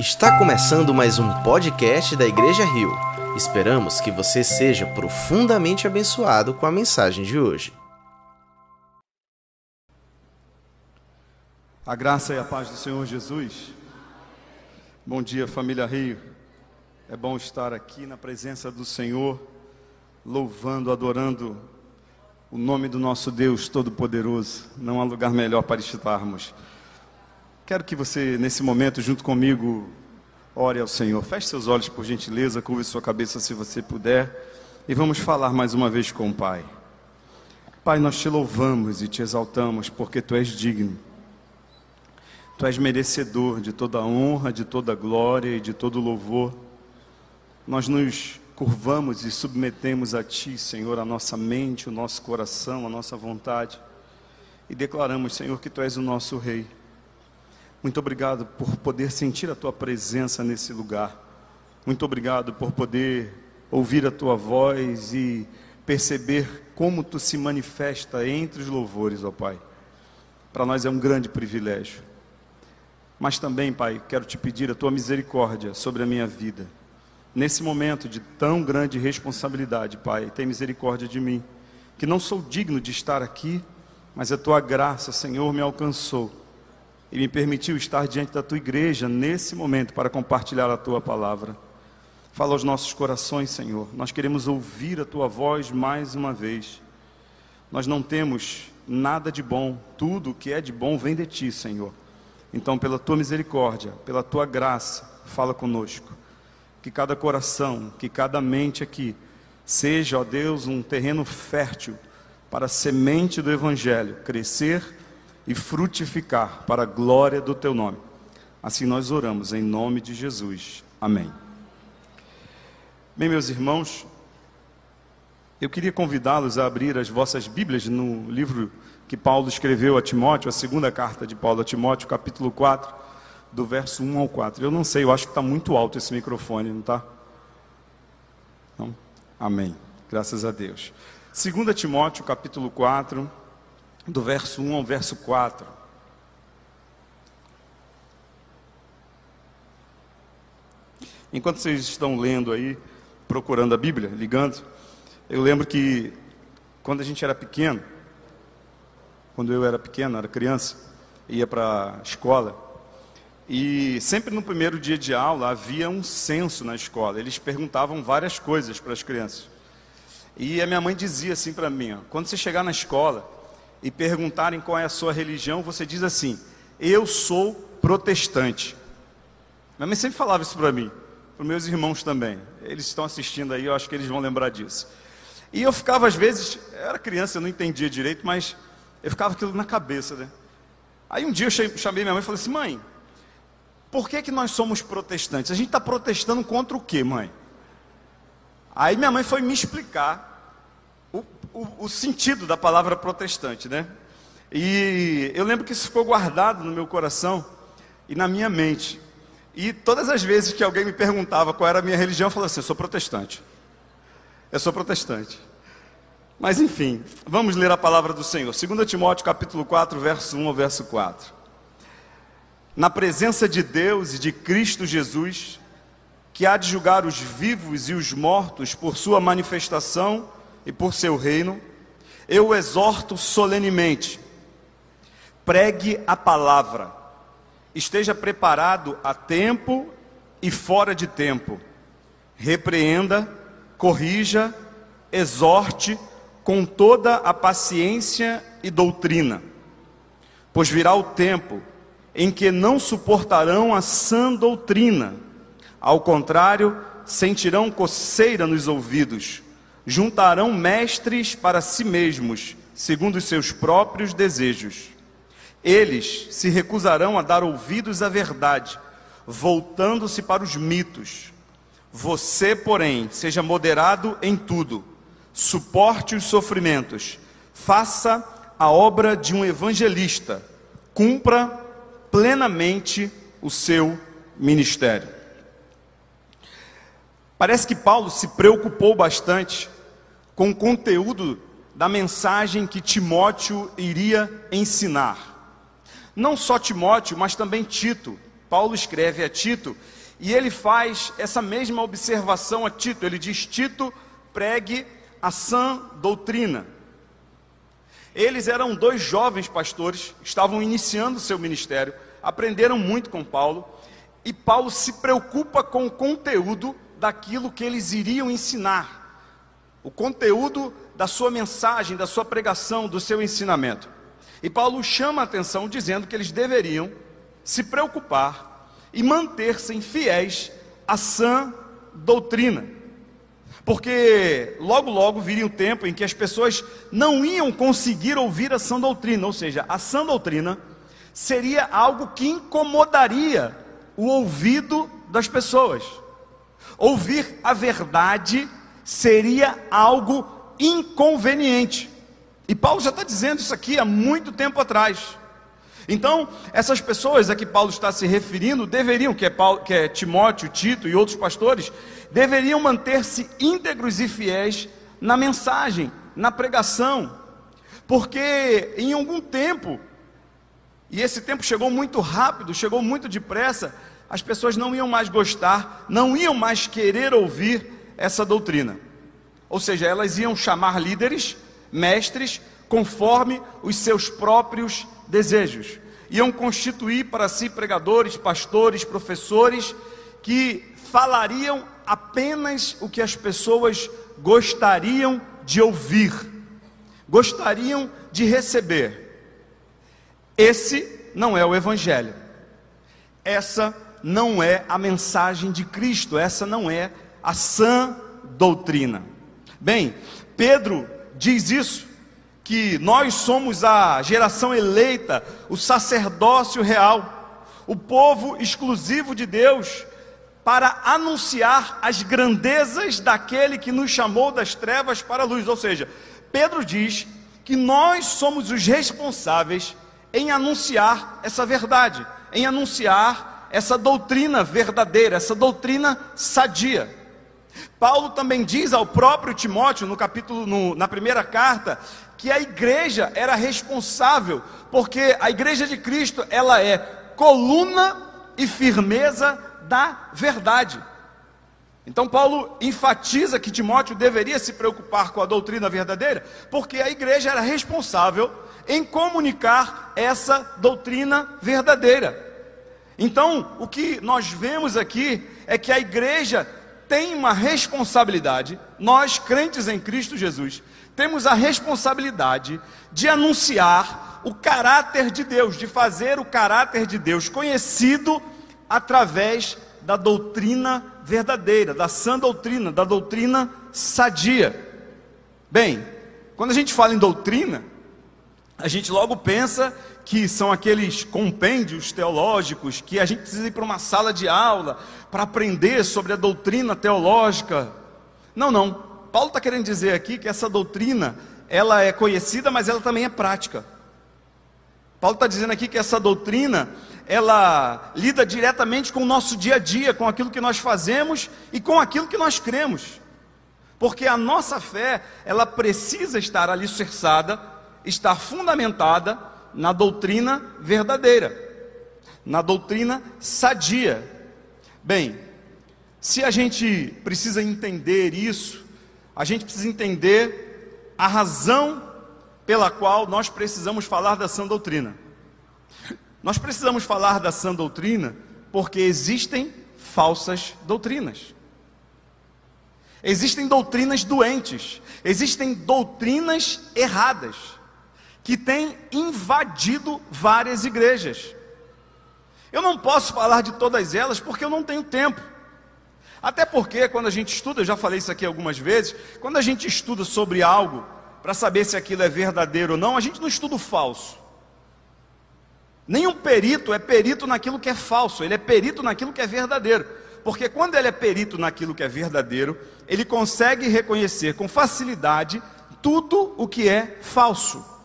Está começando mais um podcast da Igreja Rio. Esperamos que você seja profundamente abençoado com a mensagem de hoje. A graça e a paz do Senhor Jesus. Bom dia, família Rio. É bom estar aqui na presença do Senhor, louvando, adorando o nome do nosso Deus Todo-Poderoso. Não há lugar melhor para estarmos. Quero que você, nesse momento, junto comigo, ore ao Senhor. Feche seus olhos, por gentileza, curve sua cabeça se você puder. E vamos falar mais uma vez com o Pai. Pai, nós te louvamos e te exaltamos porque tu és digno. Tu és merecedor de toda honra, de toda glória e de todo louvor. Nós nos curvamos e submetemos a Ti, Senhor, a nossa mente, o nosso coração, a nossa vontade. E declaramos, Senhor, que Tu és o nosso Rei. Muito obrigado por poder sentir a tua presença nesse lugar. Muito obrigado por poder ouvir a tua voz e perceber como tu se manifesta entre os louvores, ó Pai. Para nós é um grande privilégio. Mas também, Pai, quero te pedir a tua misericórdia sobre a minha vida. Nesse momento de tão grande responsabilidade, Pai, tem misericórdia de mim, que não sou digno de estar aqui, mas a tua graça, Senhor, me alcançou e me permitiu estar diante da tua igreja nesse momento para compartilhar a tua palavra. Fala aos nossos corações, Senhor. Nós queremos ouvir a tua voz mais uma vez. Nós não temos nada de bom, tudo que é de bom vem de ti, Senhor. Então, pela tua misericórdia, pela tua graça, fala conosco. Que cada coração, que cada mente aqui seja, ó Deus, um terreno fértil para a semente do evangelho crescer e frutificar para a glória do teu nome. Assim nós oramos em nome de Jesus. Amém. Bem, meus irmãos, eu queria convidá-los a abrir as vossas Bíblias no livro que Paulo escreveu a Timóteo, a segunda carta de Paulo a Timóteo, capítulo 4, do verso 1 ao 4. Eu não sei, eu acho que está muito alto esse microfone, não está? Não? Amém. Graças a Deus. 2 Timóteo, capítulo 4, do verso 1 ao verso 4. Enquanto vocês estão lendo aí, procurando a Bíblia, ligando, eu lembro que quando a gente era pequeno, quando eu era pequeno, era criança, ia para a escola, e sempre no primeiro dia de aula havia um censo na escola. Eles perguntavam várias coisas para as crianças. E a minha mãe dizia assim para mim: ó, quando você chegar na escola, e perguntarem qual é a sua religião, você diz assim: Eu sou protestante. Minha mãe sempre falava isso para mim, para meus irmãos também. Eles estão assistindo aí, eu acho que eles vão lembrar disso. E eu ficava, às vezes, eu era criança, eu não entendia direito, mas eu ficava aquilo na cabeça, né? Aí um dia eu chamei minha mãe e falei assim: Mãe, por que, que nós somos protestantes? A gente está protestando contra o quê, mãe? Aí minha mãe foi me explicar o, o, sentido da palavra protestante, né? E eu lembro que isso ficou guardado no meu coração e na minha mente. E todas as vezes que alguém me perguntava qual era a minha religião, eu falava assim: eu sou protestante. Eu sou protestante. Mas enfim, vamos ler a palavra do Senhor. 2 Timóteo capítulo 4, verso 1 ao verso 4. Na presença de Deus e de Cristo Jesus, que há de julgar os vivos e os mortos por sua manifestação e por seu reino, eu o exorto solenemente: pregue a palavra, esteja preparado a tempo e fora de tempo, repreenda, corrija, exorte com toda a paciência e doutrina, pois virá o tempo em que não suportarão a sã doutrina, ao contrário, sentirão coceira nos ouvidos juntarão mestres para si mesmos, segundo os seus próprios desejos. Eles se recusarão a dar ouvidos à verdade, voltando-se para os mitos. Você, porém, seja moderado em tudo, suporte os sofrimentos, faça a obra de um evangelista, cumpra plenamente o seu ministério. Parece que Paulo se preocupou bastante com o conteúdo da mensagem que Timóteo iria ensinar. Não só Timóteo, mas também Tito, Paulo escreve a Tito e ele faz essa mesma observação a Tito. Ele diz: Tito, pregue a sã doutrina. Eles eram dois jovens pastores, estavam iniciando seu ministério, aprenderam muito com Paulo, e Paulo se preocupa com o conteúdo daquilo que eles iriam ensinar, o conteúdo da sua mensagem, da sua pregação, do seu ensinamento. E Paulo chama a atenção dizendo que eles deveriam se preocupar e manter-se fiéis à sã doutrina. Porque logo, logo viria um tempo em que as pessoas não iam conseguir ouvir a sã doutrina, ou seja, a sã doutrina seria algo que incomodaria o ouvido das pessoas. Ouvir a verdade seria algo inconveniente. E Paulo já está dizendo isso aqui há muito tempo atrás. Então, essas pessoas a que Paulo está se referindo deveriam, que é, Paulo, que é Timóteo, Tito e outros pastores, deveriam manter-se íntegros e fiéis na mensagem, na pregação, porque em algum tempo, e esse tempo chegou muito rápido, chegou muito depressa, as pessoas não iam mais gostar, não iam mais querer ouvir essa doutrina. Ou seja, elas iam chamar líderes, mestres, conforme os seus próprios desejos. Iam constituir para si pregadores, pastores, professores que falariam apenas o que as pessoas gostariam de ouvir, gostariam de receber. Esse não é o Evangelho, essa não é a mensagem de Cristo, essa não é a sã doutrina. Bem, Pedro diz isso que nós somos a geração eleita, o sacerdócio real, o povo exclusivo de Deus, para anunciar as grandezas daquele que nos chamou das trevas para a luz. Ou seja, Pedro diz que nós somos os responsáveis em anunciar essa verdade, em anunciar essa doutrina verdadeira, essa doutrina sadia. Paulo também diz ao próprio Timóteo, no capítulo, no, na primeira carta, que a igreja era responsável, porque a igreja de Cristo, ela é coluna e firmeza da verdade. Então Paulo enfatiza que Timóteo deveria se preocupar com a doutrina verdadeira, porque a igreja era responsável em comunicar essa doutrina verdadeira. Então, o que nós vemos aqui é que a igreja tem uma responsabilidade, nós crentes em Cristo Jesus, temos a responsabilidade de anunciar o caráter de Deus, de fazer o caráter de Deus conhecido através da doutrina verdadeira, da sã doutrina, da doutrina sadia. Bem, quando a gente fala em doutrina, a gente logo pensa que são aqueles compêndios teológicos que a gente precisa ir para uma sala de aula para aprender sobre a doutrina teológica. Não, não. Paulo está querendo dizer aqui que essa doutrina ela é conhecida, mas ela também é prática. Paulo está dizendo aqui que essa doutrina ela lida diretamente com o nosso dia a dia, com aquilo que nós fazemos e com aquilo que nós cremos. Porque a nossa fé, ela precisa estar alicerçada, estar fundamentada na doutrina verdadeira, na doutrina sadia. Bem, se a gente precisa entender isso, a gente precisa entender a razão pela qual nós precisamos falar da sã doutrina. Nós precisamos falar da sã doutrina porque existem falsas doutrinas. Existem doutrinas doentes, existem doutrinas erradas que têm invadido várias igrejas. Eu não posso falar de todas elas porque eu não tenho tempo. Até porque, quando a gente estuda, eu já falei isso aqui algumas vezes, quando a gente estuda sobre algo, para saber se aquilo é verdadeiro ou não, a gente não estuda o falso. Nenhum perito é perito naquilo que é falso, ele é perito naquilo que é verdadeiro. Porque quando ele é perito naquilo que é verdadeiro, ele consegue reconhecer com facilidade tudo o que é falso.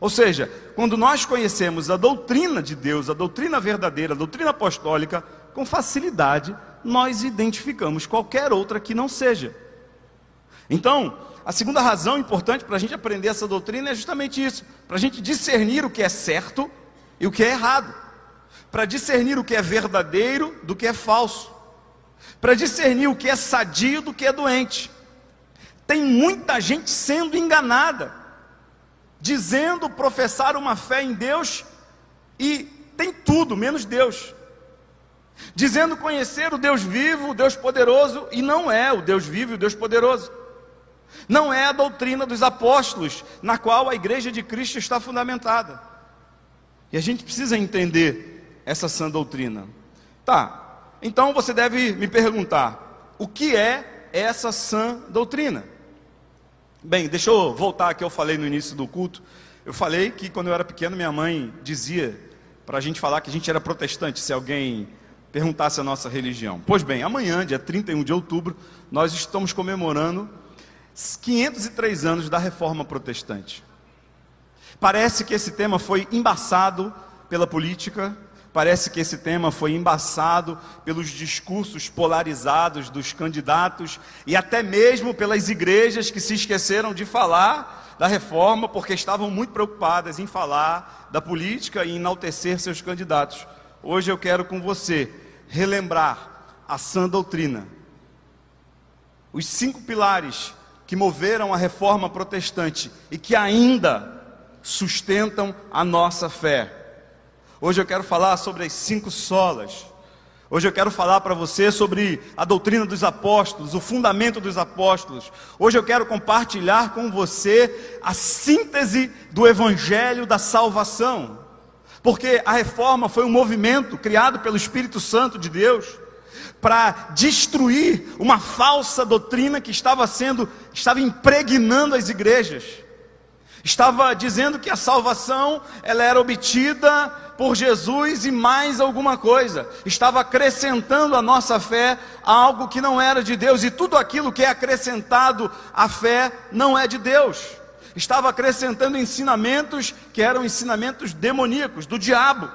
Ou seja, quando nós conhecemos a doutrina de Deus, a doutrina verdadeira, a doutrina apostólica, com facilidade nós identificamos qualquer outra que não seja. Então, a segunda razão importante para a gente aprender essa doutrina é justamente isso: para a gente discernir o que é certo e o que é errado. para discernir o que é verdadeiro do que é falso, para discernir o que é sadio do que é doente. Tem muita gente sendo enganada, dizendo professar uma fé em Deus e tem tudo menos Deus. Dizendo conhecer o Deus vivo, o Deus poderoso, e não é o Deus vivo e o Deus poderoso. Não é a doutrina dos apóstolos, na qual a igreja de Cristo está fundamentada. E a gente precisa entender essa sã doutrina. Tá, então você deve me perguntar: o que é essa sã doutrina? Bem, deixa eu voltar que eu falei no início do culto. Eu falei que quando eu era pequeno, minha mãe dizia para a gente falar que a gente era protestante, se alguém perguntasse a nossa religião. Pois bem, amanhã, dia 31 de outubro, nós estamos comemorando 503 anos da reforma protestante. Parece que esse tema foi embaçado pela política, Parece que esse tema foi embaçado pelos discursos polarizados dos candidatos e até mesmo pelas igrejas que se esqueceram de falar da reforma porque estavam muito preocupadas em falar da política e enaltecer seus candidatos. Hoje eu quero com você relembrar a sã doutrina, os cinco pilares que moveram a reforma protestante e que ainda sustentam a nossa fé. Hoje eu quero falar sobre as cinco solas. Hoje eu quero falar para você sobre a doutrina dos apóstolos, o fundamento dos apóstolos. Hoje eu quero compartilhar com você a síntese do evangelho da salvação. Porque a reforma foi um movimento criado pelo Espírito Santo de Deus para destruir uma falsa doutrina que estava sendo, estava impregnando as igrejas. Estava dizendo que a salvação ela era obtida por Jesus e mais alguma coisa. Estava acrescentando à nossa fé algo que não era de Deus, e tudo aquilo que é acrescentado à fé não é de Deus. Estava acrescentando ensinamentos que eram ensinamentos demoníacos, do diabo,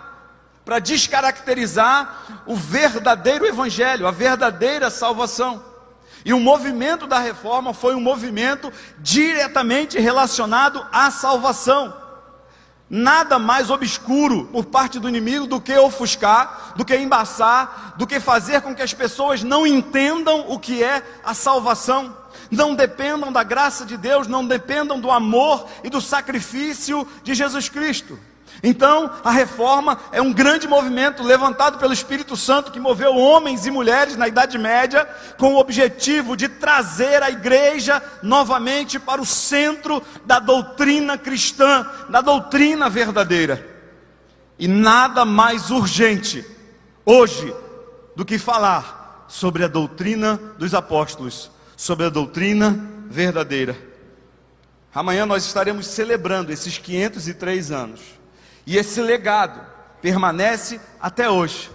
para descaracterizar o verdadeiro evangelho, a verdadeira salvação. E o movimento da reforma foi um movimento diretamente relacionado à salvação nada mais obscuro por parte do inimigo do que ofuscar, do que embaçar, do que fazer com que as pessoas não entendam o que é a salvação, não dependam da graça de Deus, não dependam do amor e do sacrifício de Jesus Cristo. Então, a reforma é um grande movimento levantado pelo Espírito Santo que moveu homens e mulheres na Idade Média com o objetivo de trazer a igreja novamente para o centro da doutrina cristã, da doutrina verdadeira. E nada mais urgente hoje do que falar sobre a doutrina dos apóstolos, sobre a doutrina verdadeira. Amanhã nós estaremos celebrando esses 503 anos. E esse legado permanece até hoje.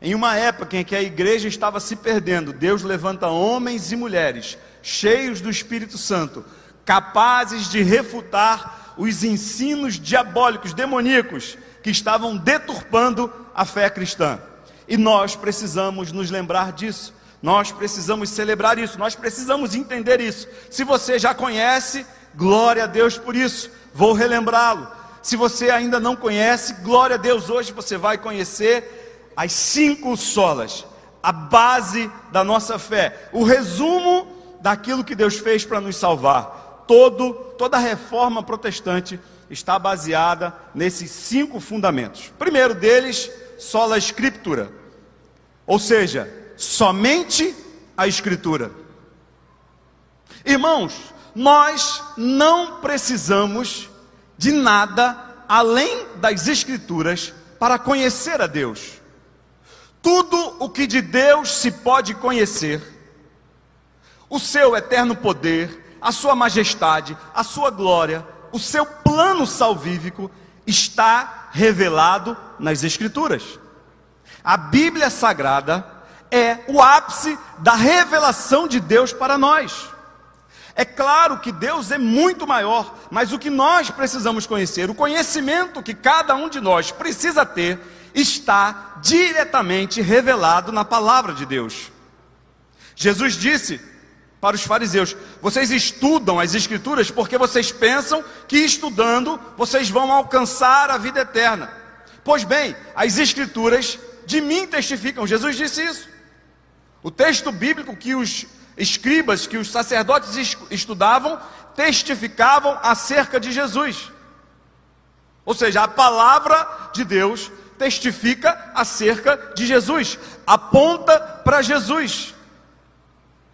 Em uma época em que a igreja estava se perdendo, Deus levanta homens e mulheres cheios do Espírito Santo, capazes de refutar os ensinos diabólicos, demoníacos, que estavam deturpando a fé cristã. E nós precisamos nos lembrar disso. Nós precisamos celebrar isso, nós precisamos entender isso. Se você já conhece, glória a Deus por isso. Vou relembrá-lo. Se você ainda não conhece, glória a Deus, hoje você vai conhecer as cinco solas, a base da nossa fé, o resumo daquilo que Deus fez para nos salvar. Todo, toda a reforma protestante está baseada nesses cinco fundamentos. Primeiro deles, sola escritura, ou seja, somente a escritura. Irmãos, nós não precisamos de nada além das Escrituras para conhecer a Deus. Tudo o que de Deus se pode conhecer, o seu eterno poder, a sua majestade, a sua glória, o seu plano salvífico, está revelado nas Escrituras. A Bíblia Sagrada é o ápice da revelação de Deus para nós. É claro que Deus é muito maior, mas o que nós precisamos conhecer, o conhecimento que cada um de nós precisa ter, está diretamente revelado na palavra de Deus. Jesus disse para os fariseus: Vocês estudam as Escrituras porque vocês pensam que estudando vocês vão alcançar a vida eterna. Pois bem, as Escrituras de mim testificam. Jesus disse isso. O texto bíblico que os escribas, que os sacerdotes estudavam, testificavam acerca de Jesus. Ou seja, a palavra de Deus testifica acerca de Jesus, aponta para Jesus.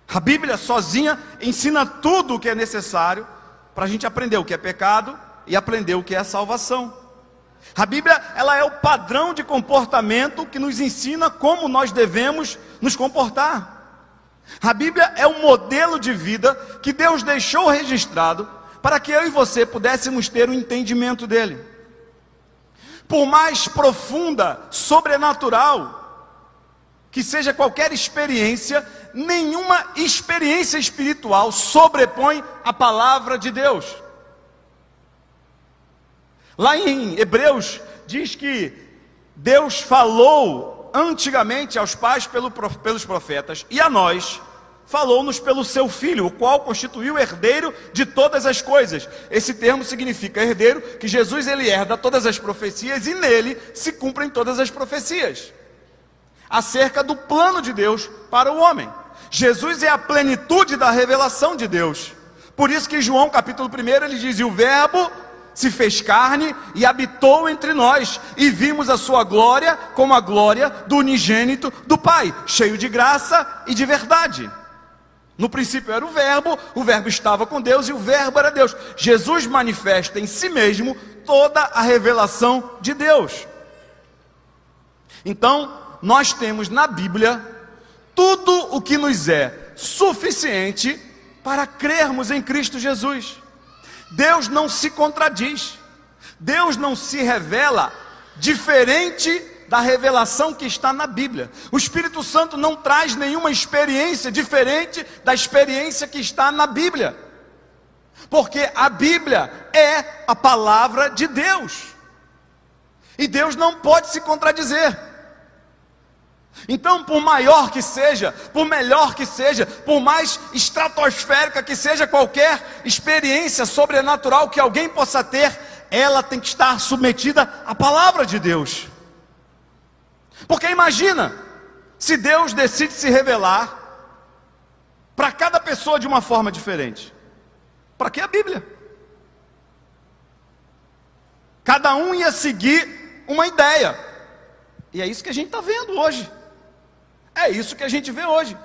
A Bíblia sozinha ensina tudo o que é necessário para a gente aprender o que é pecado e aprender o que é salvação. A Bíblia, ela é o padrão de comportamento que nos ensina como nós devemos nos comportar. A Bíblia é o modelo de vida que Deus deixou registrado para que eu e você pudéssemos ter o um entendimento dele. Por mais profunda, sobrenatural que seja qualquer experiência, nenhuma experiência espiritual sobrepõe a palavra de Deus. Lá em Hebreus diz que Deus falou antigamente aos pais pelos profetas e a nós falou-nos pelo seu filho, o qual constituiu herdeiro de todas as coisas. Esse termo significa herdeiro, que Jesus ele herda todas as profecias e nele se cumprem todas as profecias. Acerca do plano de Deus para o homem. Jesus é a plenitude da revelação de Deus. Por isso que João capítulo 1 ele diz: "E o verbo se fez carne e habitou entre nós, e vimos a sua glória como a glória do unigênito do Pai, cheio de graça e de verdade. No princípio era o Verbo, o Verbo estava com Deus e o Verbo era Deus. Jesus manifesta em si mesmo toda a revelação de Deus. Então, nós temos na Bíblia tudo o que nos é suficiente para crermos em Cristo Jesus. Deus não se contradiz, Deus não se revela diferente da revelação que está na Bíblia. O Espírito Santo não traz nenhuma experiência diferente da experiência que está na Bíblia, porque a Bíblia é a palavra de Deus, e Deus não pode se contradizer. Então, por maior que seja, por melhor que seja, por mais estratosférica que seja qualquer experiência sobrenatural que alguém possa ter, ela tem que estar submetida à palavra de Deus. Porque imagina, se Deus decide se revelar para cada pessoa de uma forma diferente. Para que a Bíblia? Cada um ia seguir uma ideia. E é isso que a gente está vendo hoje. É isso que a gente vê hoje.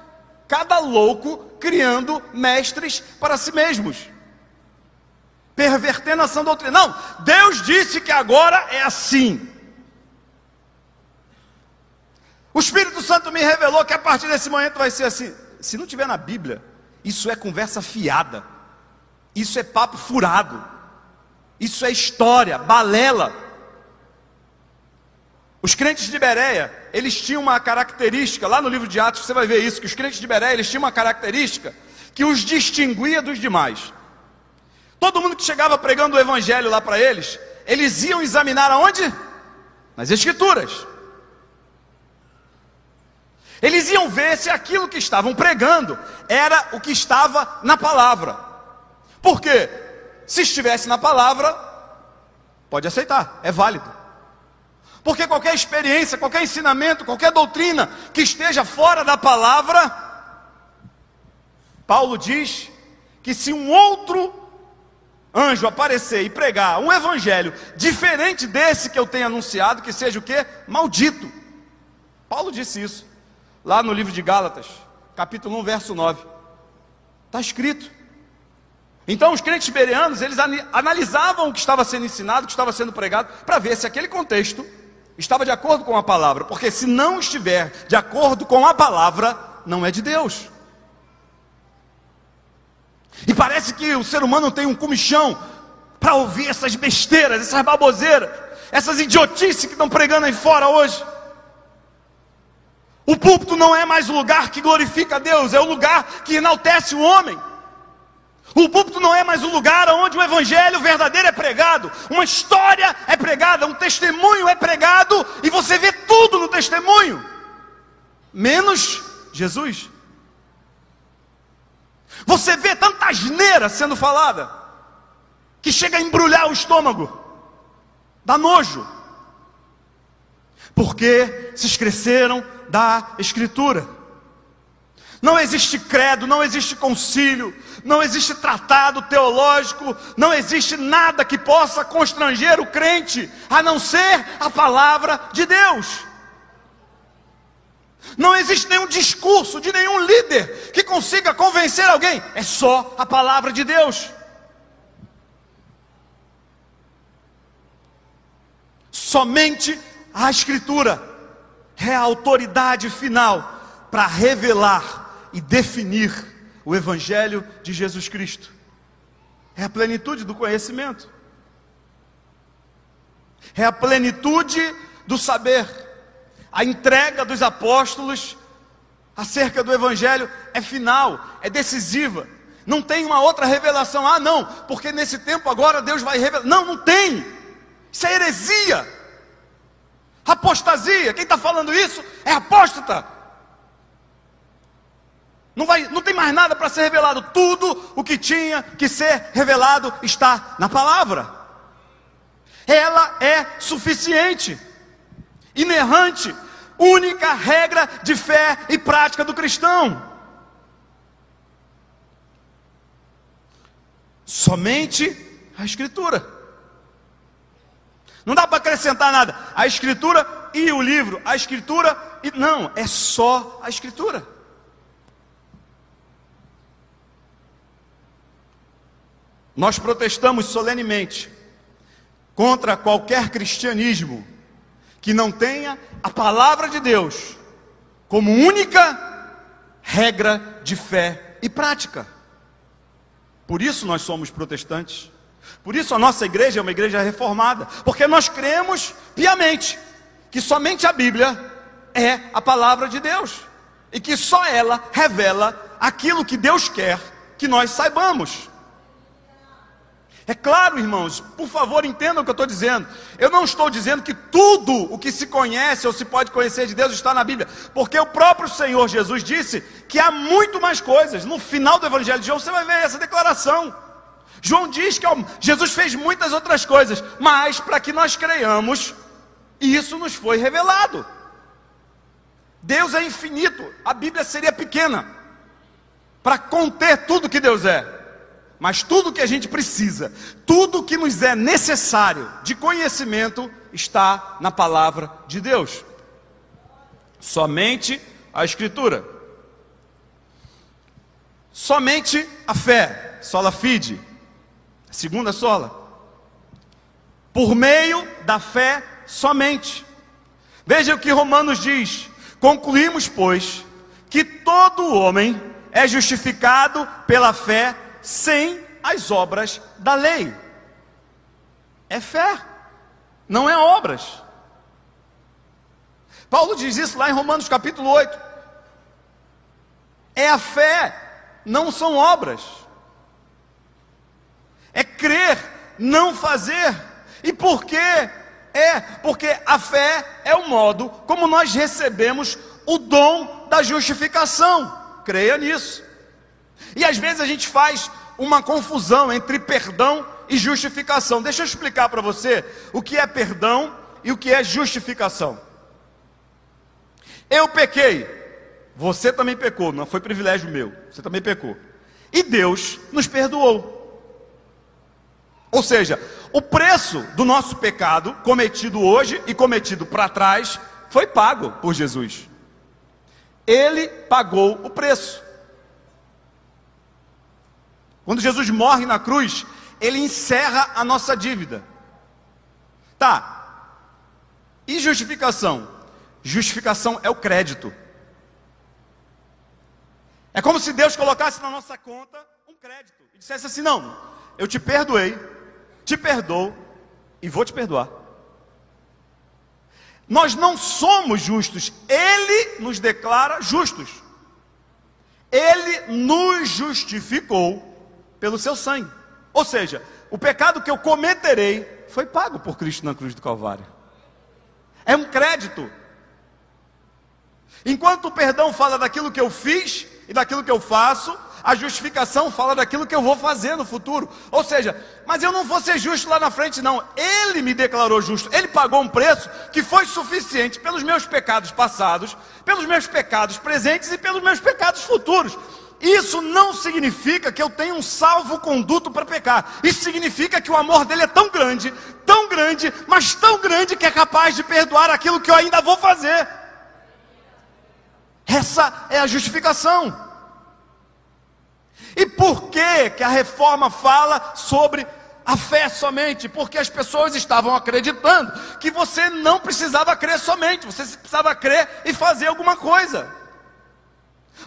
Cada louco criando mestres para si mesmos. Pervertendo a sã doutrina. Não, Deus disse que agora é assim. O Espírito Santo me revelou que a partir desse momento vai ser assim. Se não tiver na Bíblia, isso é conversa fiada. Isso é papo furado. Isso é história, balela. Os crentes de Bereia, eles tinham uma característica, lá no livro de Atos você vai ver isso, que os crentes de Bereia, eles tinham uma característica que os distinguia dos demais. Todo mundo que chegava pregando o evangelho lá para eles, eles iam examinar aonde? Nas escrituras. Eles iam ver se aquilo que estavam pregando era o que estava na palavra. Por quê? Se estivesse na palavra, pode aceitar, é válido. Porque qualquer experiência, qualquer ensinamento, qualquer doutrina que esteja fora da palavra, Paulo diz que se um outro anjo aparecer e pregar um evangelho diferente desse que eu tenho anunciado, que seja o que? Maldito. Paulo disse isso lá no livro de Gálatas, capítulo 1, verso 9. Está escrito. Então os crentes bereanos, eles analisavam o que estava sendo ensinado, o que estava sendo pregado, para ver se aquele contexto estava de acordo com a palavra, porque se não estiver de acordo com a palavra, não é de Deus. E parece que o ser humano tem um comichão para ouvir essas besteiras, essas baboseiras, essas idiotices que estão pregando aí fora hoje. O púlpito não é mais o lugar que glorifica a Deus, é o lugar que enaltece o homem. O púlpito não é mais o lugar onde o evangelho verdadeiro é pregado, uma história é pregada, um testemunho é pregado e você vê tudo no testemunho, menos Jesus. Você vê tanta asneira sendo falada que chega a embrulhar o estômago, dá nojo. porque se esqueceram da Escritura. Não existe credo, não existe concílio, não existe tratado teológico, não existe nada que possa constranger o crente, a não ser a palavra de Deus. Não existe nenhum discurso de nenhum líder que consiga convencer alguém, é só a palavra de Deus. Somente a Escritura é a autoridade final para revelar e definir o Evangelho de Jesus Cristo. É a plenitude do conhecimento, é a plenitude do saber. A entrega dos apóstolos acerca do Evangelho é final, é decisiva. Não tem uma outra revelação. Ah, não, porque nesse tempo agora Deus vai revelar. Não, não tem. Isso é heresia. Apostasia. Quem está falando isso é apóstata. Não, vai, não tem mais nada para ser revelado. Tudo o que tinha que ser revelado está na palavra. Ela é suficiente, inerrante, única regra de fé e prática do cristão. Somente a Escritura. Não dá para acrescentar nada. A escritura e o livro, a escritura e não, é só a escritura. Nós protestamos solenemente contra qualquer cristianismo que não tenha a palavra de Deus como única regra de fé e prática. Por isso nós somos protestantes. Por isso a nossa igreja é uma igreja reformada, porque nós cremos piamente que somente a Bíblia é a palavra de Deus e que só ela revela aquilo que Deus quer que nós saibamos. É claro, irmãos, por favor, entendam o que eu estou dizendo. Eu não estou dizendo que tudo o que se conhece ou se pode conhecer de Deus está na Bíblia, porque o próprio Senhor Jesus disse que há muito mais coisas. No final do Evangelho de João, você vai ver essa declaração. João diz que Jesus fez muitas outras coisas, mas para que nós creiamos, isso nos foi revelado. Deus é infinito, a Bíblia seria pequena para conter tudo que Deus é. Mas tudo que a gente precisa, tudo que nos é necessário de conhecimento está na palavra de Deus. Somente a Escritura. Somente a fé, sola fide, Segunda sola. Por meio da fé somente. Veja o que Romanos diz: Concluímos, pois, que todo homem é justificado pela fé sem as obras da lei. É fé, não é obras. Paulo diz isso lá em Romanos capítulo 8. É a fé, não são obras é crer, não fazer. E por quê? É porque a fé é o modo como nós recebemos o dom da justificação. Creia nisso. E às vezes a gente faz uma confusão entre perdão e justificação. Deixa eu explicar para você o que é perdão e o que é justificação. Eu pequei, você também pecou, não foi privilégio meu, você também pecou. E Deus nos perdoou. Ou seja, o preço do nosso pecado, cometido hoje e cometido para trás, foi pago por Jesus. Ele pagou o preço. Quando Jesus morre na cruz, ele encerra a nossa dívida. Tá. E justificação? Justificação é o crédito. É como se Deus colocasse na nossa conta um crédito e dissesse assim: não, eu te perdoei, te perdoo e vou te perdoar. Nós não somos justos, Ele nos declara justos. Ele nos justificou pelo seu sangue. Ou seja, o pecado que eu cometerei foi pago por Cristo na cruz do Calvário. É um crédito. Enquanto o perdão fala daquilo que eu fiz e daquilo que eu faço, A justificação fala daquilo que eu vou fazer no futuro. Ou seja, mas eu não vou ser justo lá na frente, não. Ele me declarou justo. Ele pagou um preço que foi suficiente pelos meus pecados passados, pelos meus pecados presentes e pelos meus pecados futuros. Isso não significa que eu tenho um salvo-conduto para pecar. Isso significa que o amor dele é tão grande, tão grande, mas tão grande que é capaz de perdoar aquilo que eu ainda vou fazer. Essa é a justificação. E por que que a reforma fala sobre a fé somente? Porque as pessoas estavam acreditando que você não precisava crer somente, você precisava crer e fazer alguma coisa.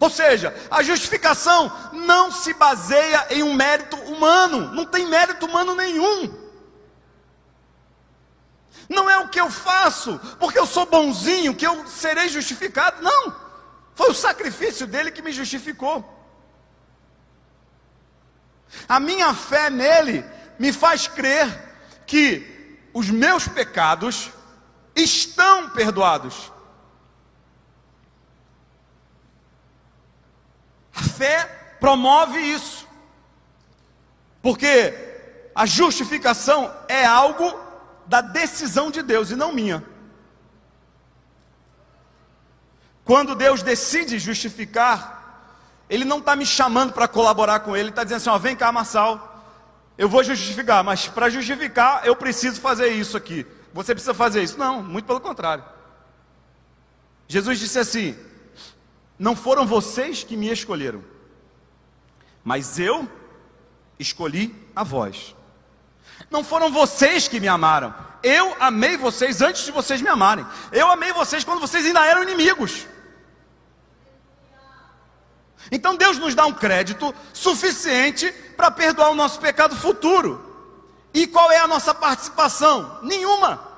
Ou seja, a justificação não se baseia em um mérito humano, não tem mérito humano nenhum. Não é o que eu faço, porque eu sou bonzinho, que eu serei justificado. Não, foi o sacrifício dele que me justificou. A minha fé nele me faz crer que os meus pecados estão perdoados. A fé promove isso. Porque a justificação é algo da decisão de Deus e não minha. Quando Deus decide justificar, ele não está me chamando para colaborar com ele, ele está dizendo assim: ó, vem cá, Marçal, eu vou justificar, mas para justificar eu preciso fazer isso aqui. Você precisa fazer isso? Não, muito pelo contrário. Jesus disse assim: Não foram vocês que me escolheram, mas eu escolhi a vós. Não foram vocês que me amaram, eu amei vocês antes de vocês me amarem. Eu amei vocês quando vocês ainda eram inimigos. Então Deus nos dá um crédito suficiente para perdoar o nosso pecado futuro. E qual é a nossa participação? Nenhuma.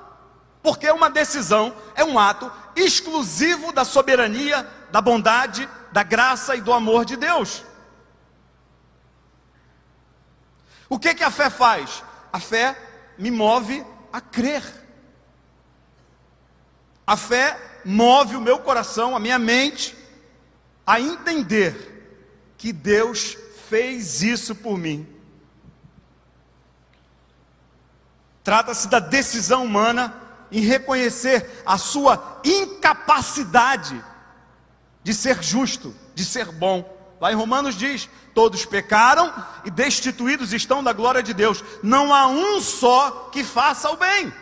Porque uma decisão é um ato exclusivo da soberania, da bondade, da graça e do amor de Deus. O que que a fé faz? A fé me move a crer. A fé move o meu coração, a minha mente a entender que Deus fez isso por mim. Trata-se da decisão humana em reconhecer a sua incapacidade de ser justo, de ser bom. Lá em Romanos diz: todos pecaram e destituídos estão da glória de Deus. Não há um só que faça o bem.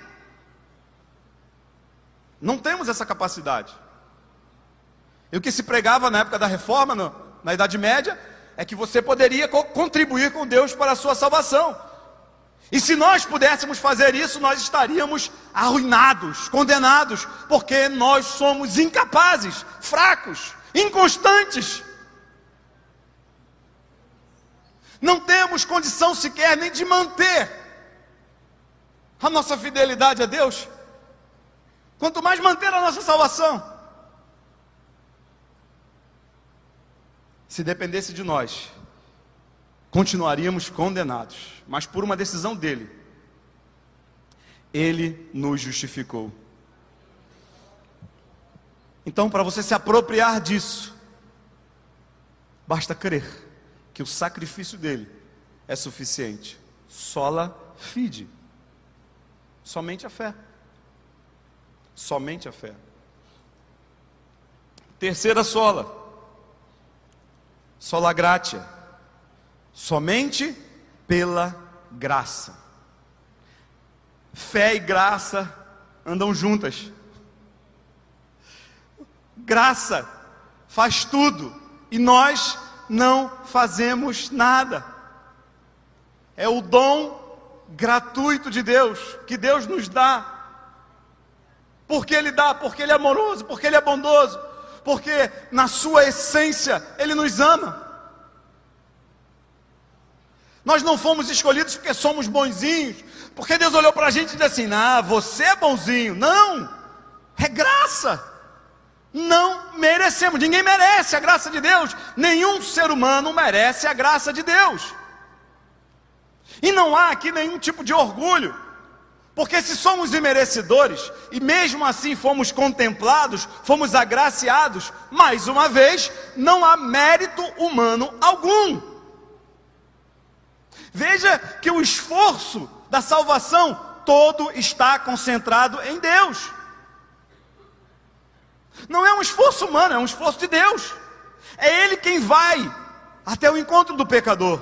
Não temos essa capacidade. E o que se pregava na época da reforma, na Idade Média, é que você poderia co contribuir com Deus para a sua salvação. E se nós pudéssemos fazer isso, nós estaríamos arruinados, condenados, porque nós somos incapazes, fracos, inconstantes. Não temos condição sequer nem de manter a nossa fidelidade a Deus, quanto mais manter a nossa salvação. se dependesse de nós, continuaríamos condenados, mas por uma decisão dele, ele nos justificou. Então, para você se apropriar disso, basta crer que o sacrifício dele é suficiente. Sola fide. Somente a fé. Somente a fé. Terceira sola sola gratia, somente pela graça. Fé e graça andam juntas. Graça faz tudo e nós não fazemos nada. É o dom gratuito de Deus que Deus nos dá. Porque Ele dá, porque Ele é amoroso, porque Ele é bondoso, porque na sua essência Ele nos ama. Nós não fomos escolhidos porque somos bonzinhos, porque Deus olhou para a gente e disse assim: Ah, você é bonzinho. Não, é graça. Não merecemos, ninguém merece a graça de Deus, nenhum ser humano merece a graça de Deus. E não há aqui nenhum tipo de orgulho, Porque se somos imerecedores e mesmo assim fomos contemplados, fomos agraciados, mais uma vez, não há mérito humano algum. Veja que o esforço da salvação todo está concentrado em Deus. Não é um esforço humano, é um esforço de Deus. É Ele quem vai até o encontro do pecador.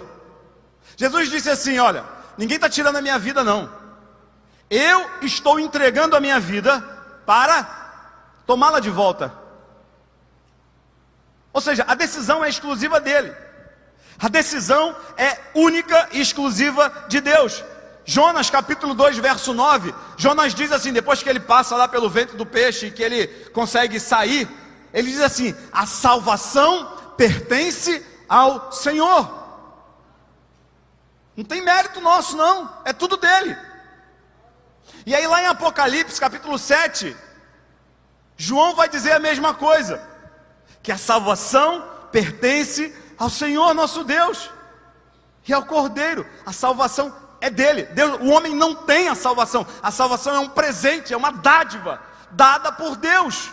Jesus disse assim: Olha, ninguém está tirando a minha vida, não. Eu estou entregando a minha vida para tomá-la de volta. Ou seja, a decisão é exclusiva dele. A decisão é única e exclusiva de Deus. Jonas capítulo 2, verso 9. Jonas diz assim: depois que ele passa lá pelo ventre do peixe e que ele consegue sair, ele diz assim: a salvação pertence ao Senhor. Não tem mérito nosso, não, é tudo dele. E aí, lá em Apocalipse, capítulo 7, João vai dizer a mesma coisa: que a salvação pertence ao Senhor nosso Deus e ao Cordeiro. A salvação é dele. Deus, o homem não tem a salvação. A salvação é um presente, é uma dádiva dada por Deus.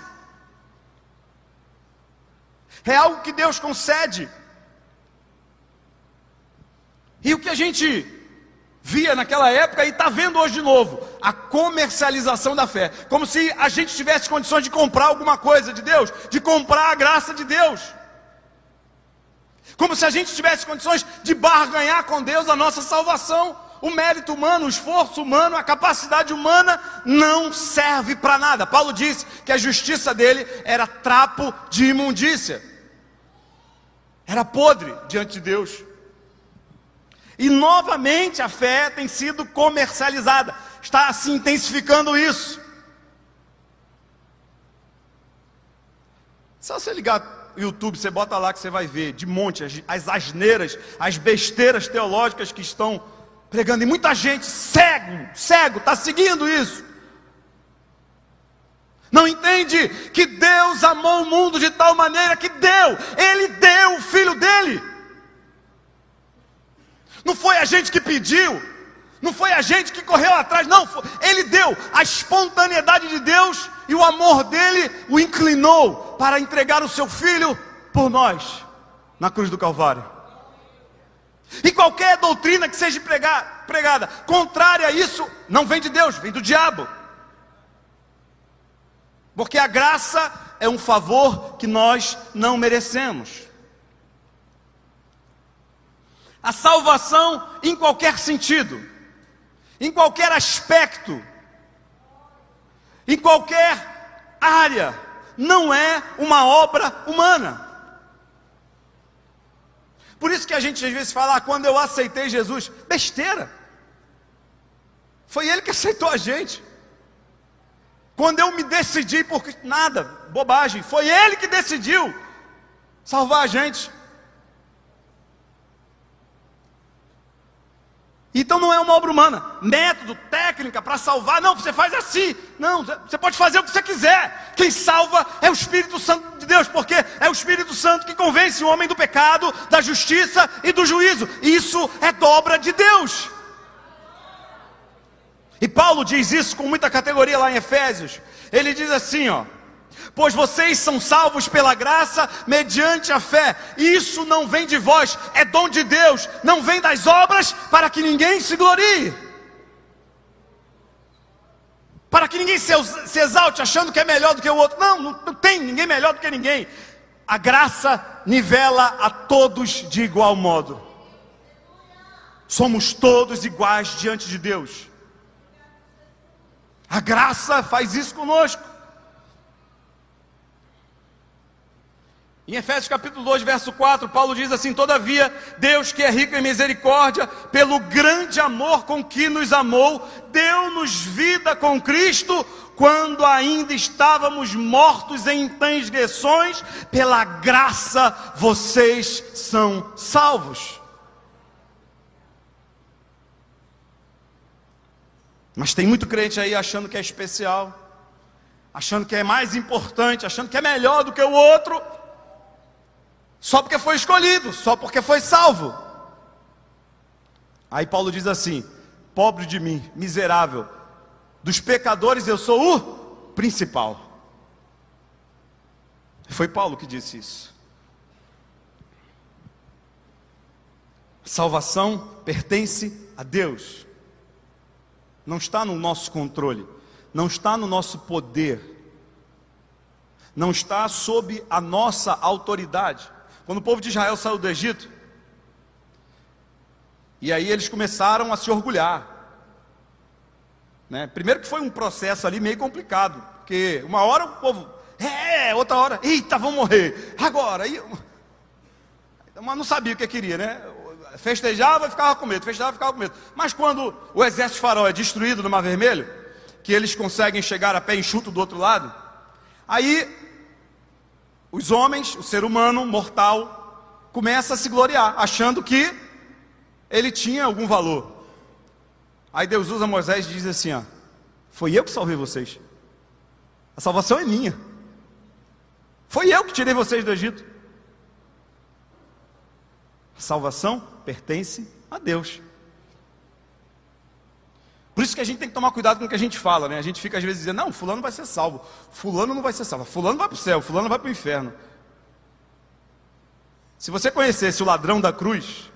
É algo que Deus concede. E o que a gente via naquela época e está vendo hoje de novo a comercialização da fé, como se a gente tivesse condições de comprar alguma coisa de Deus, de comprar a graça de Deus, como se a gente tivesse condições de barganhar com Deus a nossa salvação. O mérito humano, o esforço humano, a capacidade humana não serve para nada. Paulo disse que a justiça dele era trapo de imundícia, era podre diante de Deus. E novamente a fé tem sido comercializada, está se intensificando isso. Se você ligar YouTube, você bota lá que você vai ver de monte as, as asneiras, as besteiras teológicas que estão pregando, e muita gente cego, cego, está seguindo isso. Não entende que Deus amou o mundo de tal maneira que deu, Ele deu o Filho dele. Não foi a gente que pediu, não foi a gente que correu atrás, não, foi, ele deu. A espontaneidade de Deus e o amor dele o inclinou para entregar o seu filho por nós na cruz do Calvário. E qualquer doutrina que seja pregada contrária a isso, não vem de Deus, vem do diabo. Porque a graça é um favor que nós não merecemos. A salvação em qualquer sentido, em qualquer aspecto, em qualquer área, não é uma obra humana. Por isso que a gente às vezes fala, ah, quando eu aceitei Jesus, besteira. Foi Ele que aceitou a gente. Quando eu me decidi por nada, bobagem, foi Ele que decidiu salvar a gente. Então não é uma obra humana, método, técnica para salvar, não, você faz assim. Não, você pode fazer o que você quiser. Quem salva é o Espírito Santo de Deus, porque é o Espírito Santo que convence o homem do pecado, da justiça e do juízo. Isso é dobra de Deus. E Paulo diz isso com muita categoria lá em Efésios. Ele diz assim, ó: pois vocês são salvos pela graça mediante a fé. Isso não vem de vós, é dom de Deus, não vem das obras para que ninguém se glorie. Para que ninguém se, exalte achando que é melhor do que o outro. Não, não tem ninguém melhor do que ninguém. A graça nivela a todos de igual modo. Somos todos iguais diante de Deus. A graça faz isso conosco. Em Efésios capítulo 2, verso 4, Paulo diz assim: Todavia, Deus que é rico em misericórdia, pelo grande amor com que nos amou, deu-nos vida com Cristo, quando ainda estávamos mortos em transgressões, pela graça vocês são salvos. Mas tem muito crente aí achando que é especial, achando que é mais importante, achando que é melhor do que o outro só porque foi escolhido, só porque foi salvo. Aí Paulo diz assim: pobre de mim, miserável, Dos pecadores eu sou o principal. Foi Paulo que disse isso. Salvação pertence a Deus. Não está no nosso controle, não está no nosso poder, não está sob a nossa autoridade. Quando o povo de Israel saiu do Egito, e aí eles começaram a se orgulhar. Né? Primeiro que foi um processo ali meio complicado, porque uma hora o povo, é, outra hora, eita, vão morrer, agora. E, mas não sabia o que queria, né? Festejava e ficava com medo, festejava e ficava com medo. Mas quando o exército de faraó é destruído no Mar Vermelho, que eles conseguem chegar a pé enxuto do outro lado, aí os homens, o ser humano mortal, começa a se gloriar, achando que ele tinha algum valor. Aí Deus usa Moisés e diz assim: ó, Foi eu que salvei vocês. A salvação é minha. Foi eu que tirei vocês do Egito. A salvação pertence a Deus. Por isso que a gente tem que tomar cuidado com o que a gente fala, né? A gente fica às vezes dizendo, não, fulano vai ser salvo, fulano não vai ser salvo, fulano vai para o céu, fulano vai para o inferno. Se você conhecesse o ladrão da cruz,